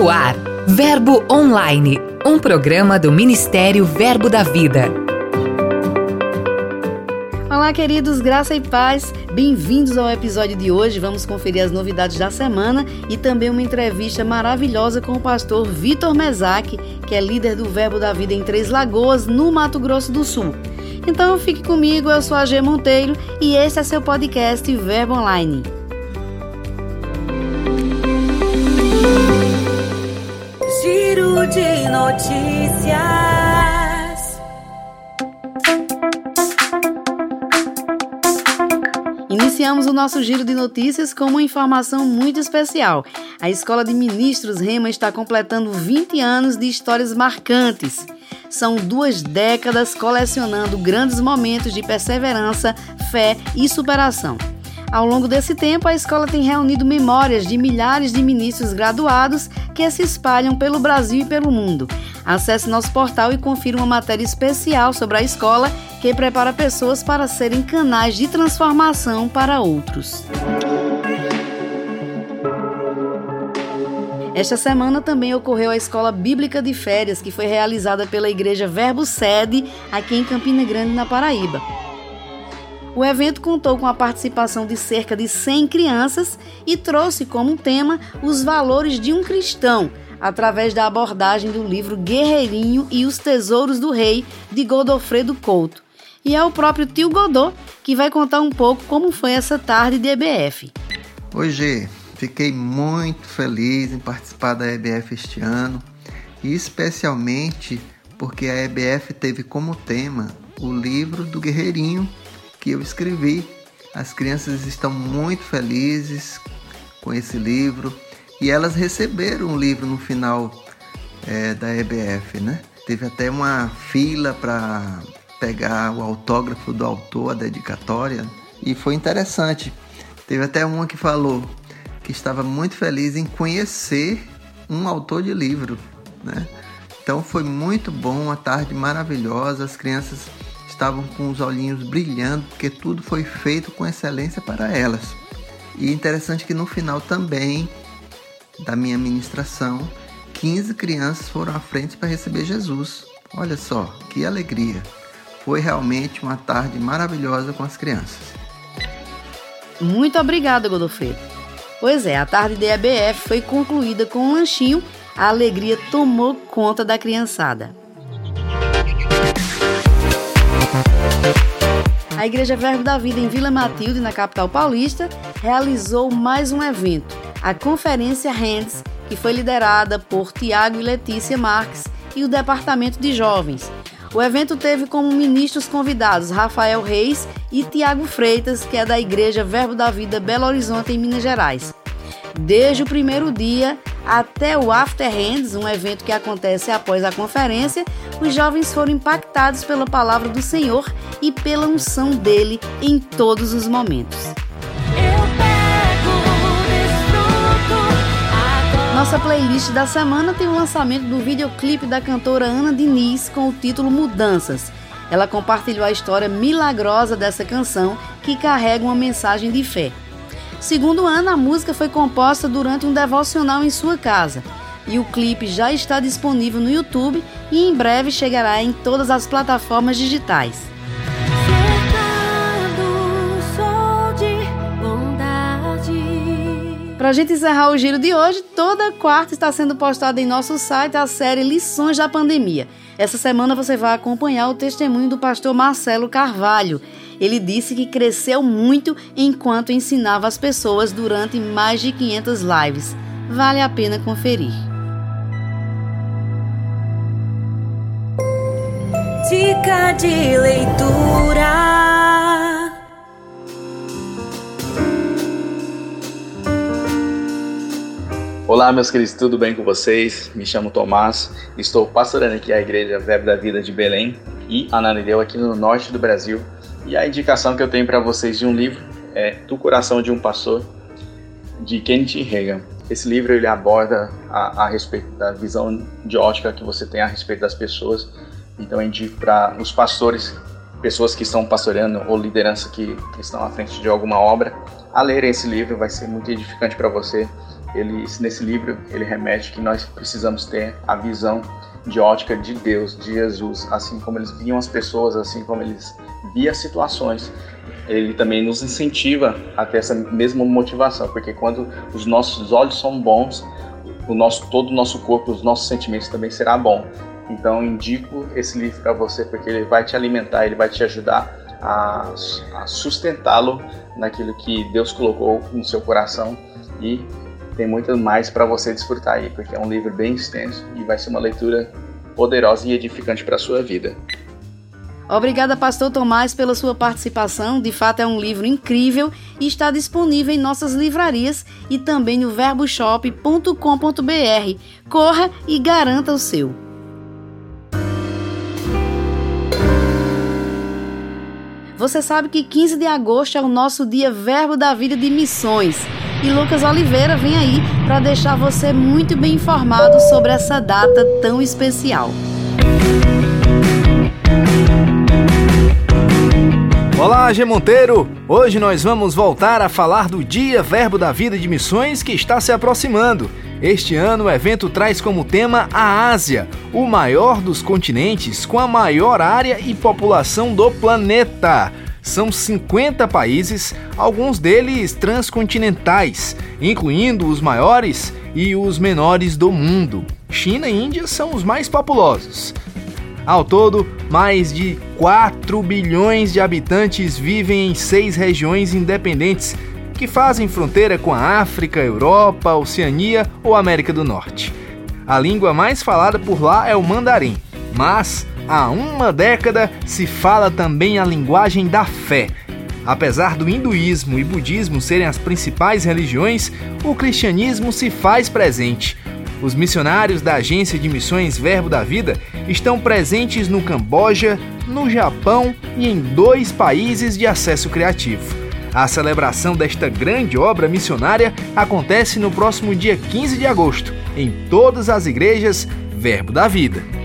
No ar, Verbo Online, um programa do Ministério Verbo da Vida. Olá, queridos, graça e paz. Bem-vindos ao episódio de hoje. Vamos conferir as novidades da semana e também uma entrevista maravilhosa com o pastor Vitor Mesac, que é líder do Verbo da Vida em Três Lagoas, no Mato Grosso do Sul. Então fique comigo, eu sou a G Monteiro e esse é seu podcast Verbo Online. Notícias. Iniciamos o nosso giro de notícias com uma informação muito especial. A Escola de Ministros Rema está completando 20 anos de histórias marcantes. São duas décadas colecionando grandes momentos de perseverança, fé e superação. Ao longo desse tempo, a escola tem reunido memórias de milhares de ministros graduados que se espalham pelo Brasil e pelo mundo. Acesse nosso portal e confira uma matéria especial sobre a escola que prepara pessoas para serem canais de transformação para outros. Esta semana também ocorreu a Escola Bíblica de Férias, que foi realizada pela Igreja Verbo Sede, aqui em Campina Grande, na Paraíba. O evento contou com a participação de cerca de 100 crianças e trouxe como tema os valores de um cristão, através da abordagem do livro Guerreirinho e os Tesouros do Rei, de Godofredo Couto. E é o próprio tio Godot que vai contar um pouco como foi essa tarde de EBF. Oi, G. Fiquei muito feliz em participar da EBF este ano e especialmente porque a EBF teve como tema o livro do Guerreirinho que eu escrevi. As crianças estão muito felizes com esse livro e elas receberam o livro no final é, da EBF, né? Teve até uma fila para pegar o autógrafo do autor, a dedicatória, e foi interessante. Teve até uma que falou que estava muito feliz em conhecer um autor de livro, né? Então foi muito bom, uma tarde maravilhosa, as crianças estavam com os olhinhos brilhando, porque tudo foi feito com excelência para elas. E interessante que no final também da minha ministração, 15 crianças foram à frente para receber Jesus. Olha só, que alegria! Foi realmente uma tarde maravilhosa com as crianças. Muito obrigada, Godofredo. Pois é, a tarde da EBF foi concluída com um lanchinho. A alegria tomou conta da criançada. A Igreja Verbo da Vida em Vila Matilde, na capital paulista, realizou mais um evento, a Conferência Hands, que foi liderada por Tiago e Letícia Marques e o Departamento de Jovens. O evento teve como ministros convidados Rafael Reis e Tiago Freitas, que é da Igreja Verbo da Vida Belo Horizonte, em Minas Gerais. Desde o primeiro dia até o After Hands, um evento que acontece após a conferência, os jovens foram impactados pela palavra do Senhor e pela unção dele em todos os momentos. Nossa playlist da semana tem o lançamento do videoclipe da cantora Ana Diniz com o título Mudanças. Ela compartilhou a história milagrosa dessa canção que carrega uma mensagem de fé. Segundo Ana, a música foi composta durante um devocional em sua casa. E o clipe já está disponível no YouTube e em breve chegará em todas as plataformas digitais. Para a gente encerrar o giro de hoje, toda quarta está sendo postada em nosso site a série Lições da Pandemia. Essa semana você vai acompanhar o testemunho do pastor Marcelo Carvalho. Ele disse que cresceu muito enquanto ensinava as pessoas durante mais de 500 lives. Vale a pena conferir. Dica de leitura. Olá, meus queridos, tudo bem com vocês? Me chamo Tomás, estou pastorando aqui a Igreja Verbo da Vida de Belém e Ananideu aqui no norte do Brasil. E a indicação que eu tenho para vocês de um livro é Do Coração de um Pastor, de Kenneth Reagan. Esse livro ele aborda a, a respeito da visão de ótica que você tem a respeito das pessoas. Então eu indico para os pastores, pessoas que estão pastoreando ou liderança que estão à frente de alguma obra, a lerem esse livro, vai ser muito edificante para você ele, nesse livro, ele remete que nós precisamos ter a visão de ótica de Deus, de Jesus, assim como eles viam as pessoas, assim como eles viam as situações. Ele também nos incentiva a ter essa mesma motivação, porque quando os nossos olhos são bons, o nosso todo o nosso corpo, os nossos sentimentos também será bom. Então indico esse livro para você porque ele vai te alimentar, ele vai te ajudar a, a sustentá-lo naquilo que Deus colocou no seu coração e tem muito mais para você desfrutar aí, porque é um livro bem extenso e vai ser uma leitura poderosa e edificante para a sua vida. Obrigada, Pastor Tomás, pela sua participação. De fato, é um livro incrível e está disponível em nossas livrarias e também no verboshop.com.br. Corra e garanta o seu. Você sabe que 15 de agosto é o nosso dia Verbo da Vida de Missões. E Lucas Oliveira vem aí para deixar você muito bem informado sobre essa data tão especial. Olá, G Monteiro! Hoje nós vamos voltar a falar do Dia Verbo da Vida de Missões que está se aproximando. Este ano o evento traz como tema a Ásia, o maior dos continentes com a maior área e população do planeta. São 50 países, alguns deles transcontinentais, incluindo os maiores e os menores do mundo. China e Índia são os mais populosos. Ao todo, mais de 4 bilhões de habitantes vivem em seis regiões independentes que fazem fronteira com a África, Europa, Oceania ou América do Norte. A língua mais falada por lá é o mandarim, mas há uma década se fala também a linguagem da fé. Apesar do hinduísmo e budismo serem as principais religiões, o cristianismo se faz presente. Os missionários da Agência de Missões Verbo da Vida estão presentes no Camboja, no Japão e em dois países de acesso criativo. A celebração desta grande obra missionária acontece no próximo dia 15 de agosto, em todas as igrejas Verbo da Vida.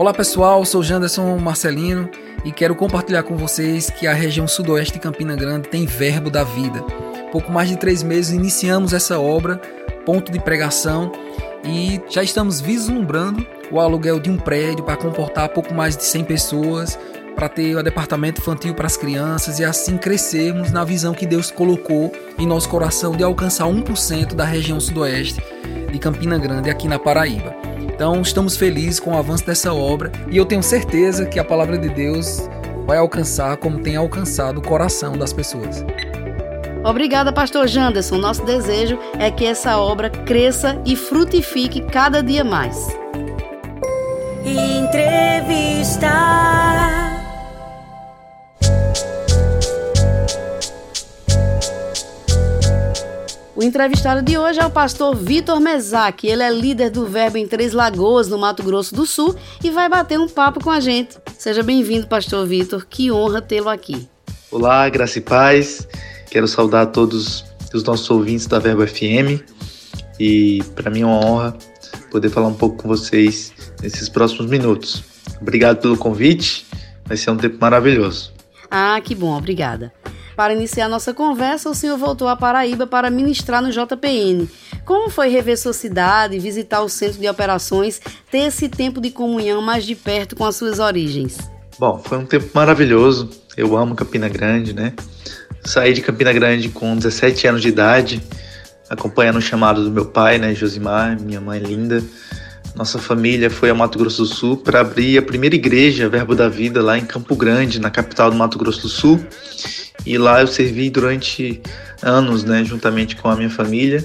Olá pessoal, sou Janderson Marcelino e quero compartilhar com vocês que a região sudoeste de Campina Grande tem Verbo da Vida. Pouco mais de três meses iniciamos essa obra, ponto de pregação, e já estamos vislumbrando o aluguel de um prédio para comportar pouco mais de 100 pessoas, para ter o departamento infantil para as crianças e assim crescermos na visão que Deus colocou em nosso coração de alcançar 1% da região sudoeste de Campina Grande aqui na Paraíba. Então, estamos felizes com o avanço dessa obra e eu tenho certeza que a palavra de Deus vai alcançar como tem alcançado o coração das pessoas. Obrigada, pastor Janderson. Nosso desejo é que essa obra cresça e frutifique cada dia mais. Entrevista. O entrevistado de hoje é o pastor Vitor Mesac. Ele é líder do Verbo em Três Lagoas, no Mato Grosso do Sul, e vai bater um papo com a gente. Seja bem-vindo, pastor Vitor. Que honra tê-lo aqui. Olá, graça e paz. Quero saudar todos os nossos ouvintes da Verbo FM. E para mim é uma honra poder falar um pouco com vocês nesses próximos minutos. Obrigado pelo convite. Vai ser um tempo maravilhoso. Ah, que bom, obrigada. Para iniciar nossa conversa, o senhor voltou à Paraíba para ministrar no JPN. Como foi rever sua cidade, visitar o centro de operações, ter esse tempo de comunhão mais de perto com as suas origens? Bom, foi um tempo maravilhoso. Eu amo Campina Grande, né? Saí de Campina Grande com 17 anos de idade, acompanhando o chamado do meu pai, né, Josimar, minha mãe linda. Nossa família foi a Mato Grosso do Sul para abrir a primeira igreja Verbo da Vida lá em Campo Grande, na capital do Mato Grosso do Sul. E lá eu servi durante anos, né, juntamente com a minha família.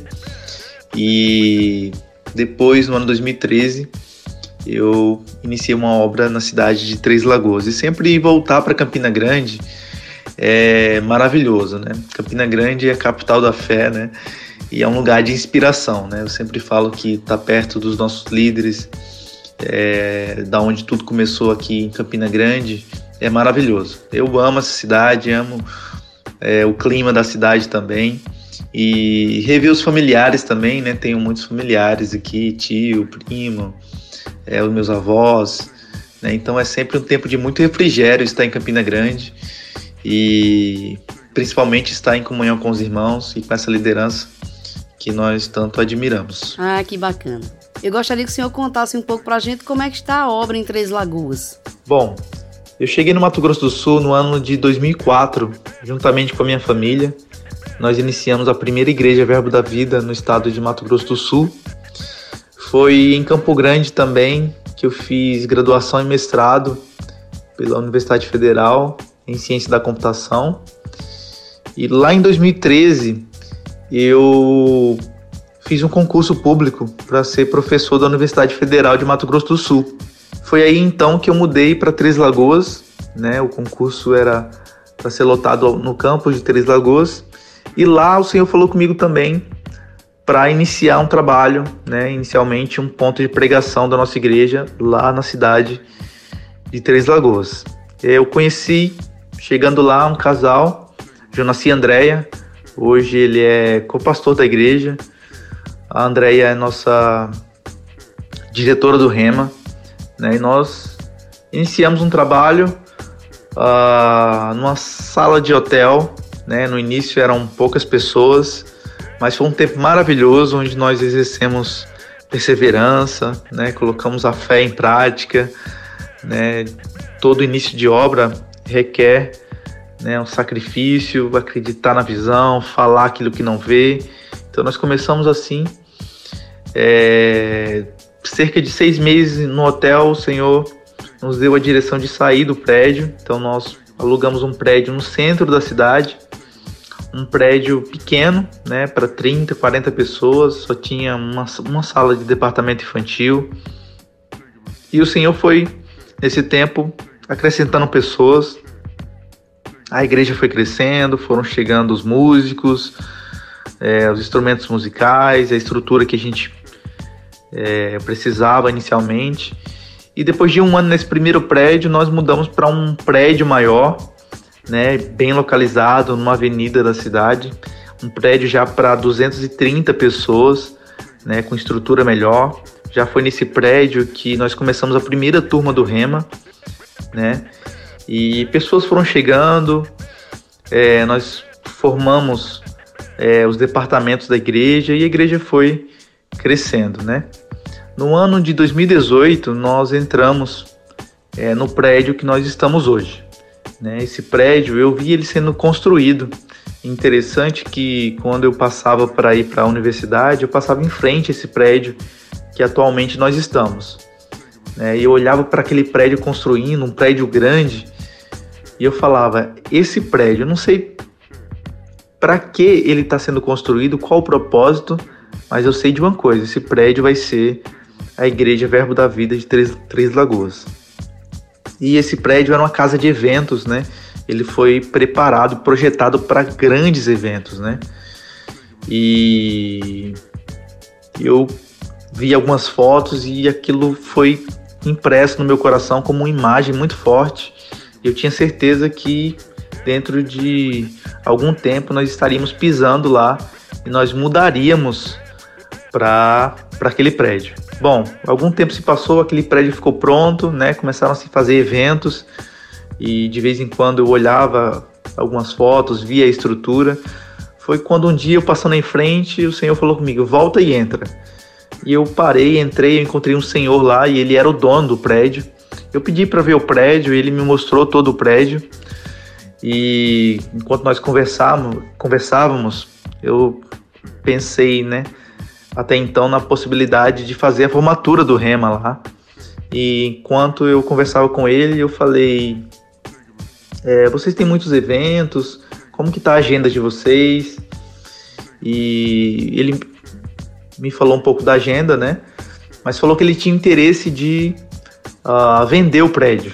E depois, no ano 2013, eu iniciei uma obra na cidade de Três Lagoas. E sempre voltar para Campina Grande é maravilhoso, né? Campina Grande é a capital da fé, né? E é um lugar de inspiração, né? Eu sempre falo que está perto dos nossos líderes, é, da onde tudo começou aqui em Campina Grande, é maravilhoso. Eu amo essa cidade, amo é, o clima da cidade também. e rever os familiares também, né? Tenho muitos familiares aqui, tio, primo, é, os meus avós, né? Então é sempre um tempo de muito refrigério estar em Campina Grande e principalmente estar em comunhão com os irmãos e com essa liderança que nós tanto admiramos. Ah, que bacana. Eu gostaria que o senhor contasse um pouco para a gente como é que está a obra em Três Lagoas. Bom, eu cheguei no Mato Grosso do Sul no ano de 2004, juntamente com a minha família. Nós iniciamos a primeira igreja Verbo da Vida no estado de Mato Grosso do Sul. Foi em Campo Grande também que eu fiz graduação e mestrado pela Universidade Federal em Ciência da Computação. E lá em 2013 eu fiz um concurso público para ser professor da Universidade Federal de Mato Grosso do Sul. Foi aí então que eu mudei para Três Lagoas, né? O concurso era para ser lotado no campus de Três Lagoas. E lá o Senhor falou comigo também para iniciar um trabalho, né? Inicialmente um ponto de pregação da nossa igreja lá na cidade de Três Lagoas. Eu conheci, chegando lá, um casal, Jonas e Andréia. Hoje ele é co-pastor da igreja. A Andréia é nossa diretora do Rema, né? E nós iniciamos um trabalho uh, numa sala de hotel. Né? No início eram poucas pessoas, mas foi um tempo maravilhoso onde nós exercemos perseverança, né? colocamos a fé em prática. Né? Todo início de obra requer né, um sacrifício, acreditar na visão, falar aquilo que não vê. Então nós começamos assim. É, cerca de seis meses no hotel, o Senhor nos deu a direção de sair do prédio. Então nós alugamos um prédio no centro da cidade, um prédio pequeno, né, para 30, 40 pessoas, só tinha uma, uma sala de departamento infantil. E o Senhor foi, nesse tempo, acrescentando pessoas. A igreja foi crescendo, foram chegando os músicos, é, os instrumentos musicais, a estrutura que a gente é, precisava inicialmente. E depois de um ano nesse primeiro prédio, nós mudamos para um prédio maior, né, bem localizado, numa avenida da cidade. Um prédio já para 230 pessoas, né, com estrutura melhor. Já foi nesse prédio que nós começamos a primeira turma do Rema, né? E pessoas foram chegando, é, nós formamos é, os departamentos da igreja e a igreja foi crescendo, né? No ano de 2018, nós entramos é, no prédio que nós estamos hoje. Né? Esse prédio, eu vi ele sendo construído. Interessante que quando eu passava para ir para a universidade, eu passava em frente a esse prédio que atualmente nós estamos. Né? E eu olhava para aquele prédio construindo, um prédio grande, e eu falava: esse prédio, eu não sei para que ele está sendo construído, qual o propósito, mas eu sei de uma coisa: esse prédio vai ser a Igreja Verbo da Vida de Três, Três Lagoas. E esse prédio era uma casa de eventos, né? Ele foi preparado, projetado para grandes eventos, né? E eu vi algumas fotos e aquilo foi impresso no meu coração como uma imagem muito forte. Eu tinha certeza que dentro de algum tempo nós estaríamos pisando lá e nós mudaríamos para aquele prédio. Bom, algum tempo se passou, aquele prédio ficou pronto, né? Começaram a se fazer eventos e de vez em quando eu olhava algumas fotos, via a estrutura. Foi quando um dia eu passando em frente, o senhor falou comigo: "Volta e entra". E eu parei, entrei, eu encontrei um senhor lá e ele era o dono do prédio. Eu pedi para ver o prédio, ele me mostrou todo o prédio. E enquanto nós conversávamos, conversávamos, eu pensei, né? Até então na possibilidade de fazer a formatura do Rema lá. E enquanto eu conversava com ele, eu falei: é, vocês têm muitos eventos, como que tá a agenda de vocês? E ele me falou um pouco da agenda, né? Mas falou que ele tinha interesse de uh, vender o prédio,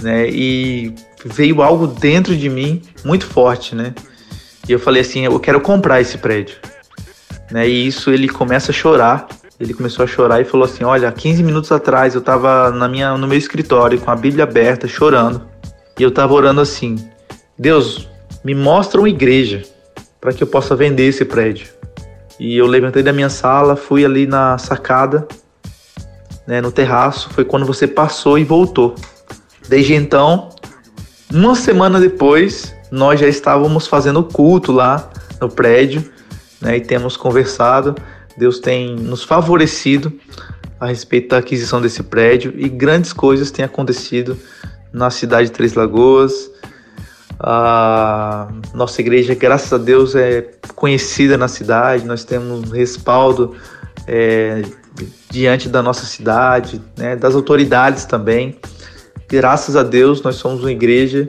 né? E veio algo dentro de mim muito forte, né? E eu falei assim: eu quero comprar esse prédio né? E isso ele começa a chorar. Ele começou a chorar e falou assim: "Olha, 15 minutos atrás eu estava na minha no meu escritório com a Bíblia aberta, chorando. E eu estava orando assim: Deus, me mostra uma igreja para que eu possa vender esse prédio. E eu levantei da minha sala, fui ali na sacada, né, no terraço, foi quando você passou e voltou. Desde então, uma semana depois, nós já estávamos fazendo culto lá no prédio, né, e temos conversado. Deus tem nos favorecido a respeito da aquisição desse prédio e grandes coisas têm acontecido na cidade de Três Lagoas. A nossa igreja, graças a Deus, é conhecida na cidade, nós temos respaldo é, diante da nossa cidade, né, das autoridades também. Graças a Deus, nós somos uma igreja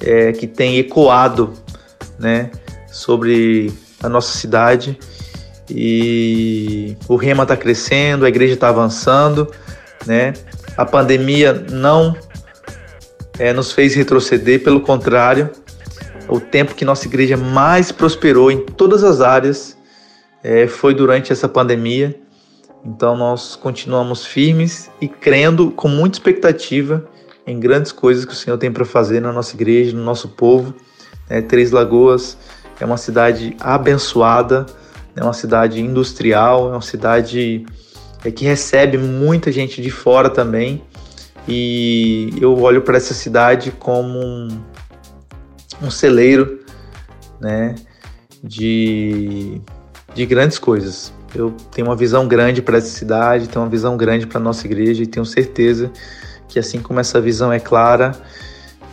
é, que tem ecoado né, sobre a nossa cidade e o rema está crescendo, a igreja está avançando, né? A pandemia não é, nos fez retroceder, pelo contrário, o tempo que nossa igreja mais prosperou em todas as áreas é, foi durante essa pandemia. Então nós continuamos firmes e crendo com muita expectativa em grandes coisas que o Senhor tem para fazer na nossa igreja, no nosso povo. É, Três Lagoas é uma cidade abençoada é uma cidade industrial, é uma cidade é, que recebe muita gente de fora também. E eu olho para essa cidade como um, um celeiro né, de, de grandes coisas. Eu tenho uma visão grande para essa cidade, tenho uma visão grande para a nossa igreja e tenho certeza que assim como essa visão é clara,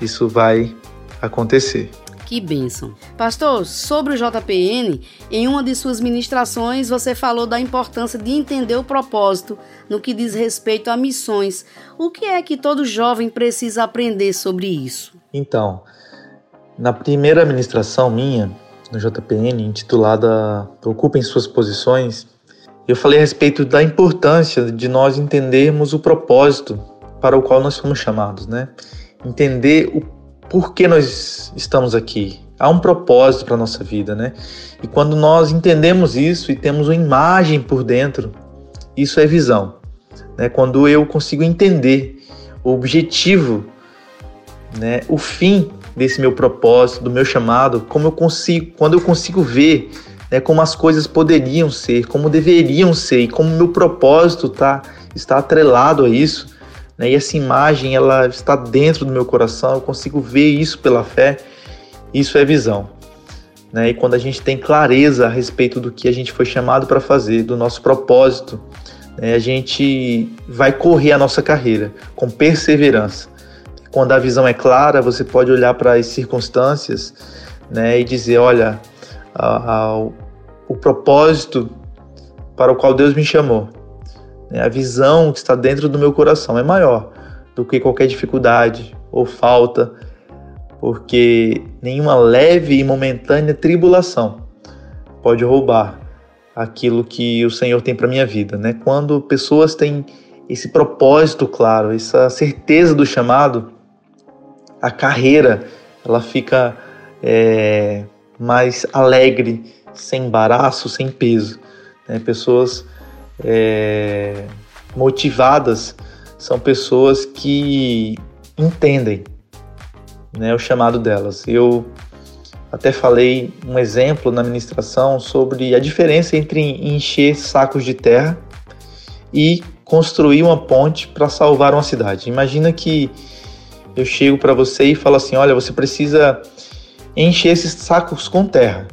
isso vai acontecer. Que bênção. Pastor, sobre o JPN, em uma de suas ministrações você falou da importância de entender o propósito no que diz respeito a missões. O que é que todo jovem precisa aprender sobre isso? Então, na primeira ministração minha, no JPN, intitulada Ocupem Suas Posições, eu falei a respeito da importância de nós entendermos o propósito para o qual nós fomos chamados, né? Entender o por que nós estamos aqui. Há um propósito para a nossa vida, né? E quando nós entendemos isso e temos uma imagem por dentro, isso é visão. Né? Quando eu consigo entender o objetivo, né? o fim desse meu propósito, do meu chamado, como eu consigo, quando eu consigo ver né, como as coisas poderiam ser, como deveriam ser e como meu propósito tá, está atrelado a isso, né? E essa imagem ela está dentro do meu coração, eu consigo ver isso pela fé. Isso é visão. Né? E quando a gente tem clareza a respeito do que a gente foi chamado para fazer, do nosso propósito, né? a gente vai correr a nossa carreira com perseverança. Quando a visão é clara, você pode olhar para as circunstâncias né? e dizer: olha, a, a, o propósito para o qual Deus me chamou né? A visão que está dentro do meu coração é maior do que qualquer dificuldade ou falta, porque nenhuma leve e momentânea tribulação pode roubar aquilo que o Senhor tem para minha vida, né? Quando pessoas têm esse propósito claro, essa certeza do chamado, a carreira ela fica é, mais alegre, sem embaraço, sem peso. Né? Pessoas é, motivadas são pessoas que entendem né, o chamado delas. Eu até falei um exemplo na ministração sobre a diferença entre encher sacos de terra e construir uma ponte para salvar uma cidade. Imagina que eu chego para você e falo assim: olha, você precisa encher esses sacos com terra.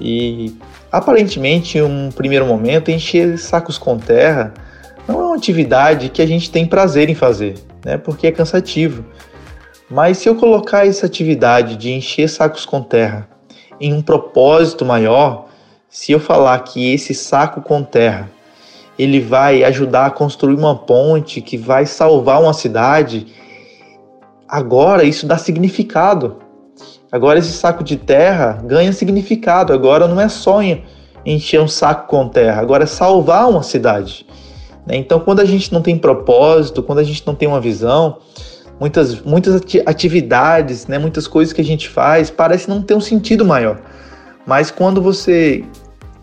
E Aparentemente, em um primeiro momento, encher sacos com terra não é uma atividade que a gente tem prazer em fazer, né? Porque é cansativo. Mas se eu colocar essa atividade de encher sacos com terra em um propósito maior, se eu falar que esse saco com terra ele vai ajudar a construir uma ponte que vai salvar uma cidade, agora isso dá significado. Agora esse saco de terra ganha significado. Agora não é só encher um saco com terra, agora é salvar uma cidade. Né? Então, quando a gente não tem propósito, quando a gente não tem uma visão, muitas, muitas atividades, né, muitas coisas que a gente faz, parece não ter um sentido maior. Mas quando você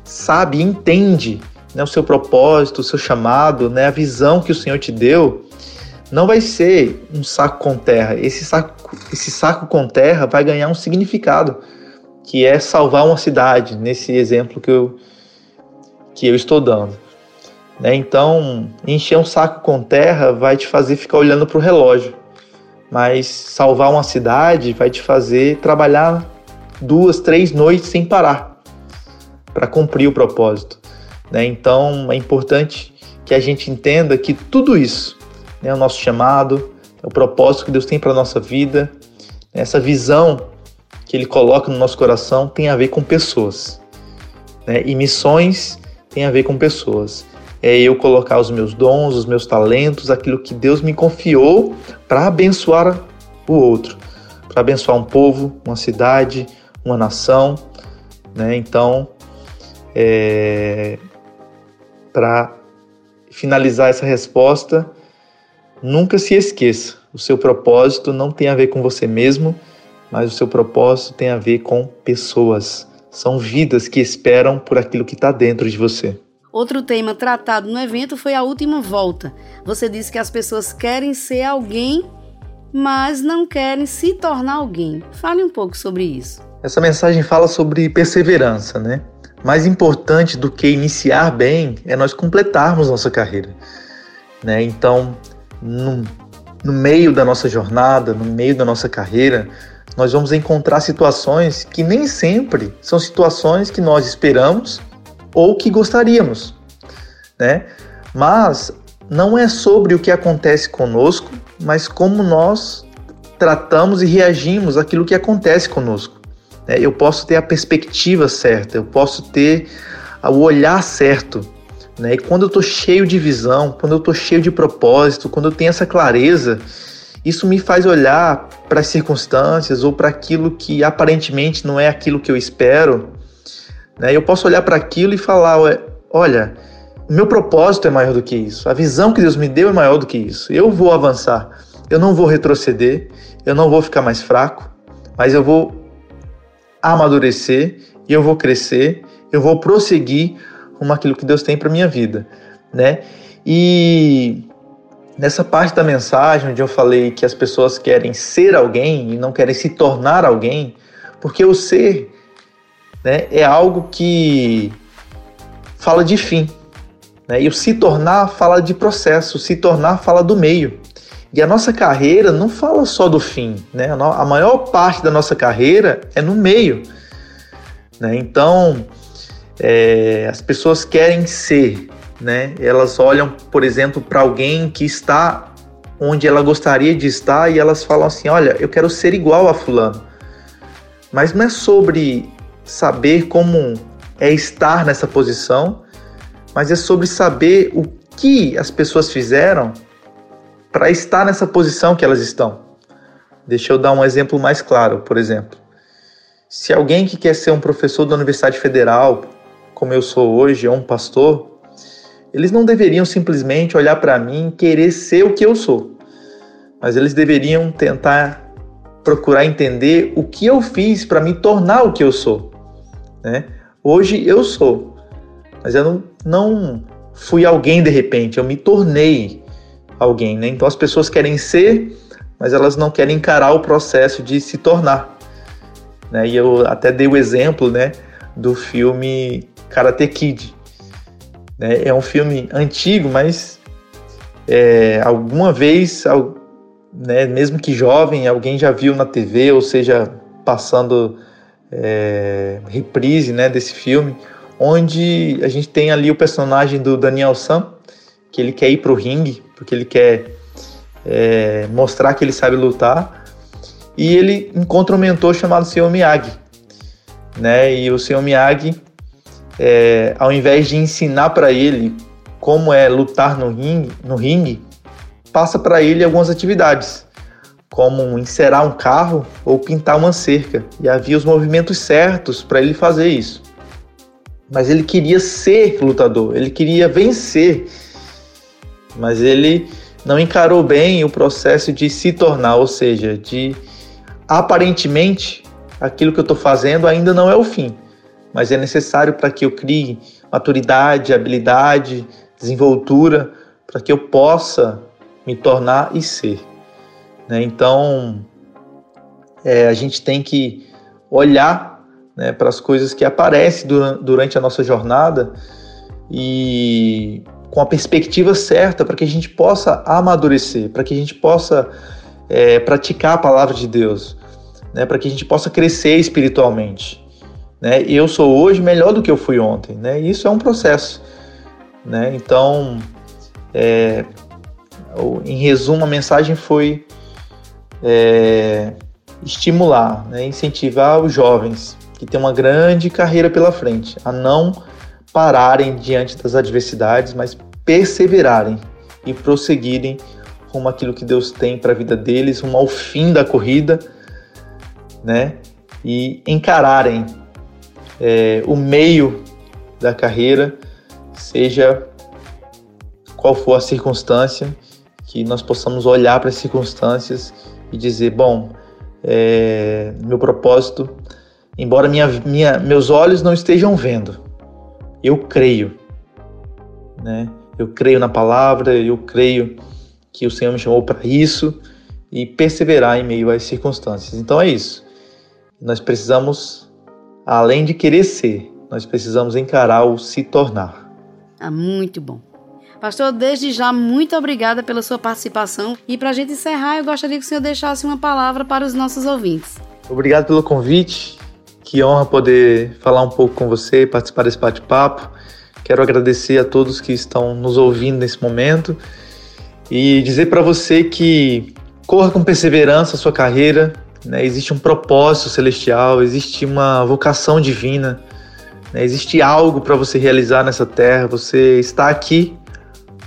sabe, entende né, o seu propósito, o seu chamado, né, a visão que o Senhor te deu, não vai ser um saco com terra. Esse saco, esse saco com terra vai ganhar um significado que é salvar uma cidade, nesse exemplo que eu, que eu estou dando. Né? Então, encher um saco com terra vai te fazer ficar olhando para o relógio, mas salvar uma cidade vai te fazer trabalhar duas, três noites sem parar para cumprir o propósito. Né? Então, é importante que a gente entenda que tudo isso, né, o nosso chamado, é o propósito que Deus tem para a nossa vida, essa visão que Ele coloca no nosso coração tem a ver com pessoas. Né? E missões tem a ver com pessoas. É eu colocar os meus dons, os meus talentos, aquilo que Deus me confiou para abençoar o outro, para abençoar um povo, uma cidade, uma nação. Né? Então, é... para finalizar essa resposta, nunca se esqueça: o seu propósito não tem a ver com você mesmo, mas o seu propósito tem a ver com pessoas. São vidas que esperam por aquilo que está dentro de você. Outro tema tratado no evento foi a última volta. Você disse que as pessoas querem ser alguém, mas não querem se tornar alguém. Fale um pouco sobre isso. Essa mensagem fala sobre perseverança, né? Mais importante do que iniciar bem é nós completarmos nossa carreira, né? Então, no, no meio da nossa jornada, no meio da nossa carreira, nós vamos encontrar situações que nem sempre são situações que nós esperamos ou que gostaríamos, né? Mas não é sobre o que acontece conosco, mas como nós tratamos e reagimos àquilo que acontece conosco. Né? Eu posso ter a perspectiva certa, eu posso ter o olhar certo. Né? E quando eu estou cheio de visão, quando eu estou cheio de propósito, quando eu tenho essa clareza, isso me faz olhar para as circunstâncias ou para aquilo que aparentemente não é aquilo que eu espero. Né? Eu posso olhar para aquilo e falar: olha, o meu propósito é maior do que isso, a visão que Deus me deu é maior do que isso. Eu vou avançar, eu não vou retroceder, eu não vou ficar mais fraco, mas eu vou amadurecer e eu vou crescer, eu vou prosseguir rumo aquilo que Deus tem para minha vida, né? E Nessa parte da mensagem onde eu falei que as pessoas querem ser alguém e não querem se tornar alguém, porque o ser né, é algo que fala de fim. Né, e o se tornar fala de processo, se tornar fala do meio. E a nossa carreira não fala só do fim, né? A maior parte da nossa carreira é no meio. Né? Então, é, as pessoas querem ser, né? Elas olham, por exemplo, para alguém que está onde ela gostaria de estar e elas falam assim: "Olha, eu quero ser igual a fulano". Mas não é sobre saber como é estar nessa posição, mas é sobre saber o que as pessoas fizeram para estar nessa posição que elas estão. Deixa eu dar um exemplo mais claro, por exemplo. Se alguém que quer ser um professor da Universidade Federal, como eu sou hoje, ou um pastor, eles não deveriam simplesmente olhar para mim e querer ser o que eu sou, mas eles deveriam tentar procurar entender o que eu fiz para me tornar o que eu sou. Né? Hoje eu sou, mas eu não, não fui alguém de repente, eu me tornei alguém. Né? Então as pessoas querem ser, mas elas não querem encarar o processo de se tornar. Né? E eu até dei o exemplo né, do filme Karate Kid. Né? É um filme antigo, mas é, alguma vez, né, mesmo que jovem, alguém já viu na TV, ou seja, passando é, reprise né, desse filme, onde a gente tem ali o personagem do Daniel Sam, que ele quer ir para o ringue, porque ele quer é, mostrar que ele sabe lutar, e ele encontra um mentor chamado Sr. Miyagi. Né? E o Sr. Miyagi é, ao invés de ensinar para ele como é lutar no ringue, no ringue passa para ele algumas atividades, como encerar um carro ou pintar uma cerca. E havia os movimentos certos para ele fazer isso. Mas ele queria ser lutador, ele queria vencer. Mas ele não encarou bem o processo de se tornar, ou seja, de aparentemente aquilo que eu estou fazendo ainda não é o fim mas é necessário para que eu crie maturidade, habilidade, desenvoltura, para que eu possa me tornar e ser. Né? Então, é, a gente tem que olhar né, para as coisas que aparecem durante a nossa jornada e com a perspectiva certa para que a gente possa amadurecer, para que a gente possa é, praticar a palavra de Deus, né, para que a gente possa crescer espiritualmente. Né? Eu sou hoje melhor do que eu fui ontem, né? Isso é um processo, né? Então, é, em resumo, a mensagem foi é, estimular, né, incentivar os jovens que têm uma grande carreira pela frente a não pararem diante das adversidades, mas perseverarem e prosseguirem rumo aquilo que Deus tem para a vida deles, rumo ao fim da corrida, né? E encararem é, o meio da carreira, seja qual for a circunstância, que nós possamos olhar para as circunstâncias e dizer: bom, é, meu propósito, embora minha, minha, meus olhos não estejam vendo, eu creio, né? Eu creio na palavra, eu creio que o Senhor me chamou para isso e perseverar em meio às circunstâncias. Então é isso. Nós precisamos, além de querer ser, nós precisamos encarar o se tornar. Ah, muito bom. Pastor, desde já, muito obrigada pela sua participação. E para a gente encerrar, eu gostaria que o senhor deixasse uma palavra para os nossos ouvintes. Obrigado pelo convite. Que honra poder falar um pouco com você, participar desse bate-papo. Quero agradecer a todos que estão nos ouvindo nesse momento e dizer para você que corra com perseverança a sua carreira. Né? Existe um propósito celestial, existe uma vocação divina, né? existe algo para você realizar nessa terra. Você está aqui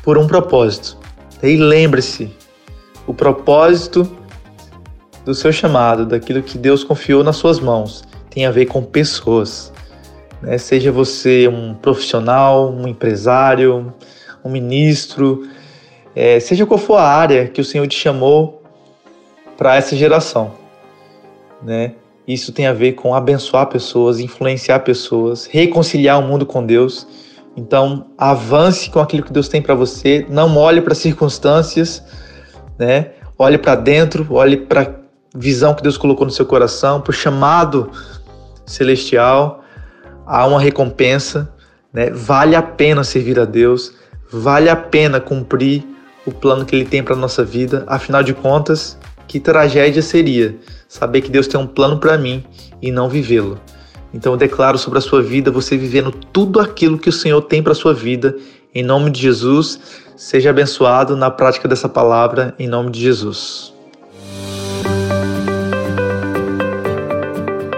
por um propósito. E lembre-se, o propósito do seu chamado, daquilo que Deus confiou nas suas mãos, tem a ver com pessoas. Né? Seja você um profissional, um empresário, um ministro, é, seja qual for a área que o Senhor te chamou para essa geração. Né? Isso tem a ver com abençoar pessoas, influenciar pessoas, reconciliar o mundo com Deus então, avance com aquilo que Deus tem para você, não olhe para circunstâncias, né? Olhe para dentro, olhe para visão que Deus colocou no seu coração, para o chamado celestial. Há uma recompensa, né? Vale a pena servir a Deus, vale a pena cumprir o plano que Ele tem para nossa vida. Afinal de contas, que tragédia seria saber que Deus tem um plano para mim e não vivê-lo. Então eu declaro sobre a sua vida você vivendo tudo aquilo que o Senhor tem para sua vida. Em nome de Jesus, seja abençoado na prática dessa palavra, em nome de Jesus.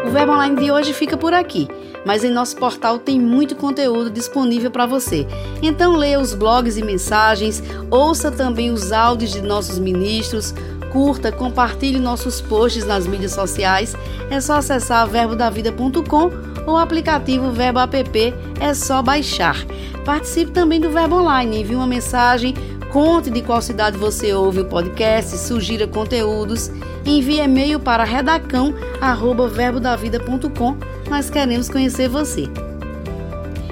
O Verbo Online de hoje fica por aqui, mas em nosso portal tem muito conteúdo disponível para você. Então leia os blogs e mensagens, ouça também os áudios de nossos ministros, curta, compartilhe nossos posts nas mídias sociais. É só acessar verbodavida.com ou o aplicativo Verbo App, é só baixar. Participe também do Verbo Online, envie uma mensagem, conte de qual cidade você ouve o podcast, sugira conteúdos, envie e-mail para redacão@verbodavida.com. Nós queremos conhecer você.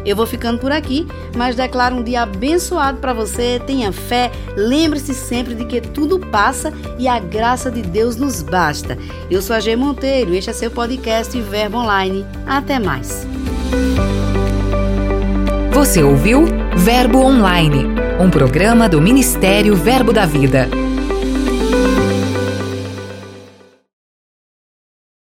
Eu vou ficando por aqui, mas declaro um dia abençoado para você. Tenha fé, lembre-se sempre de que tudo passa e a graça de Deus nos basta. Eu sou a G Monteiro, este é seu podcast Verbo Online. Até mais. Você ouviu Verbo Online, um programa do Ministério Verbo da Vida.